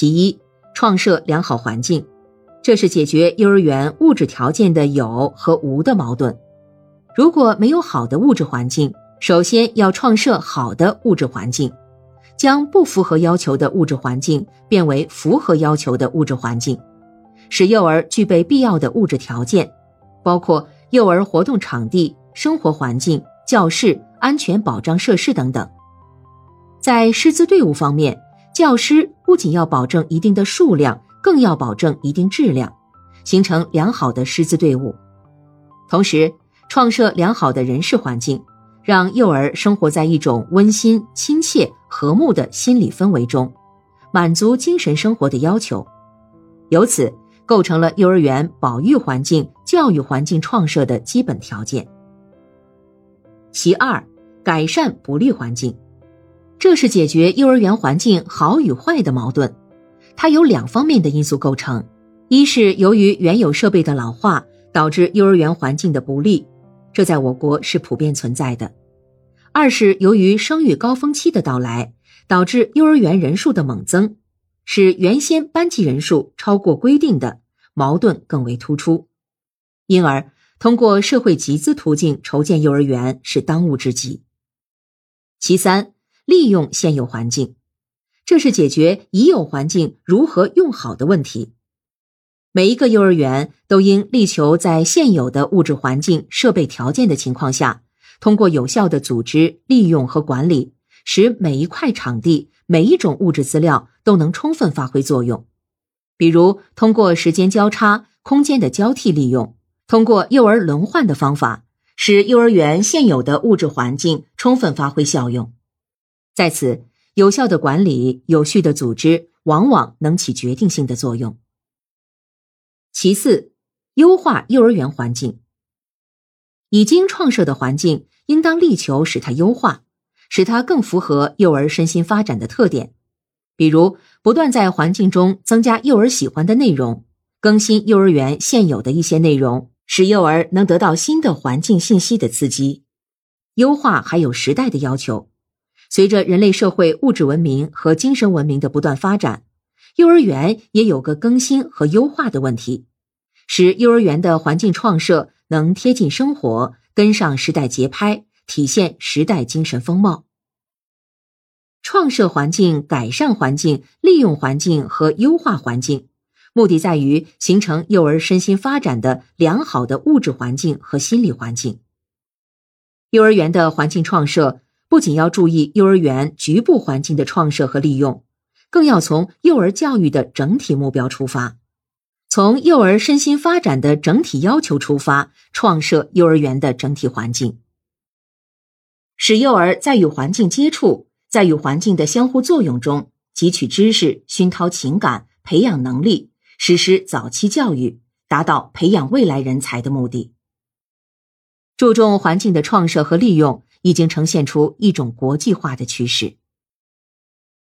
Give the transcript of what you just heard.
其一，创设良好环境，这是解决幼儿园物质条件的有和无的矛盾。如果没有好的物质环境，首先要创设好的物质环境，将不符合要求的物质环境变为符合要求的物质环境，使幼儿具备必要的物质条件，包括幼儿活动场地、生活环境、教室、安全保障设施等等。在师资队伍方面，教师不仅要保证一定的数量，更要保证一定质量，形成良好的师资队伍。同时，创设良好的人事环境。让幼儿生活在一种温馨、亲切、和睦的心理氛围中，满足精神生活的要求，由此构成了幼儿园保育环境、教育环境创设的基本条件。其二，改善不利环境，这是解决幼儿园环境好与坏的矛盾。它由两方面的因素构成：一是由于原有设备的老化导致幼儿园环境的不利，这在我国是普遍存在的。二是由于生育高峰期的到来，导致幼儿园人数的猛增，使原先班级人数超过规定的矛盾更为突出，因而通过社会集资途径筹建幼儿园是当务之急。其三，利用现有环境，这是解决已有环境如何用好的问题。每一个幼儿园都应力求在现有的物质环境、设备条件的情况下。通过有效的组织、利用和管理，使每一块场地、每一种物质资料都能充分发挥作用。比如，通过时间交叉、空间的交替利用，通过幼儿轮换的方法，使幼儿园现有的物质环境充分发挥效用。在此，有效的管理、有序的组织，往往能起决定性的作用。其次，优化幼儿园环境。已经创设的环境，应当力求使它优化，使它更符合幼儿身心发展的特点。比如，不断在环境中增加幼儿喜欢的内容，更新幼儿园现有的一些内容，使幼儿能得到新的环境信息的刺激。优化还有时代的要求，随着人类社会物质文明和精神文明的不断发展，幼儿园也有个更新和优化的问题，使幼儿园的环境创设。能贴近生活，跟上时代节拍，体现时代精神风貌。创设环境、改善环境、利用环境和优化环境，目的在于形成幼儿身心发展的良好的物质环境和心理环境。幼儿园的环境创设不仅要注意幼儿园局部环境的创设和利用，更要从幼儿教育的整体目标出发。从幼儿身心发展的整体要求出发，创设幼儿园的整体环境，使幼儿在与环境接触、在与环境的相互作用中汲取知识、熏陶情感、培养能力，实施早期教育，达到培养未来人才的目的。注重环境的创设和利用，已经呈现出一种国际化的趋势。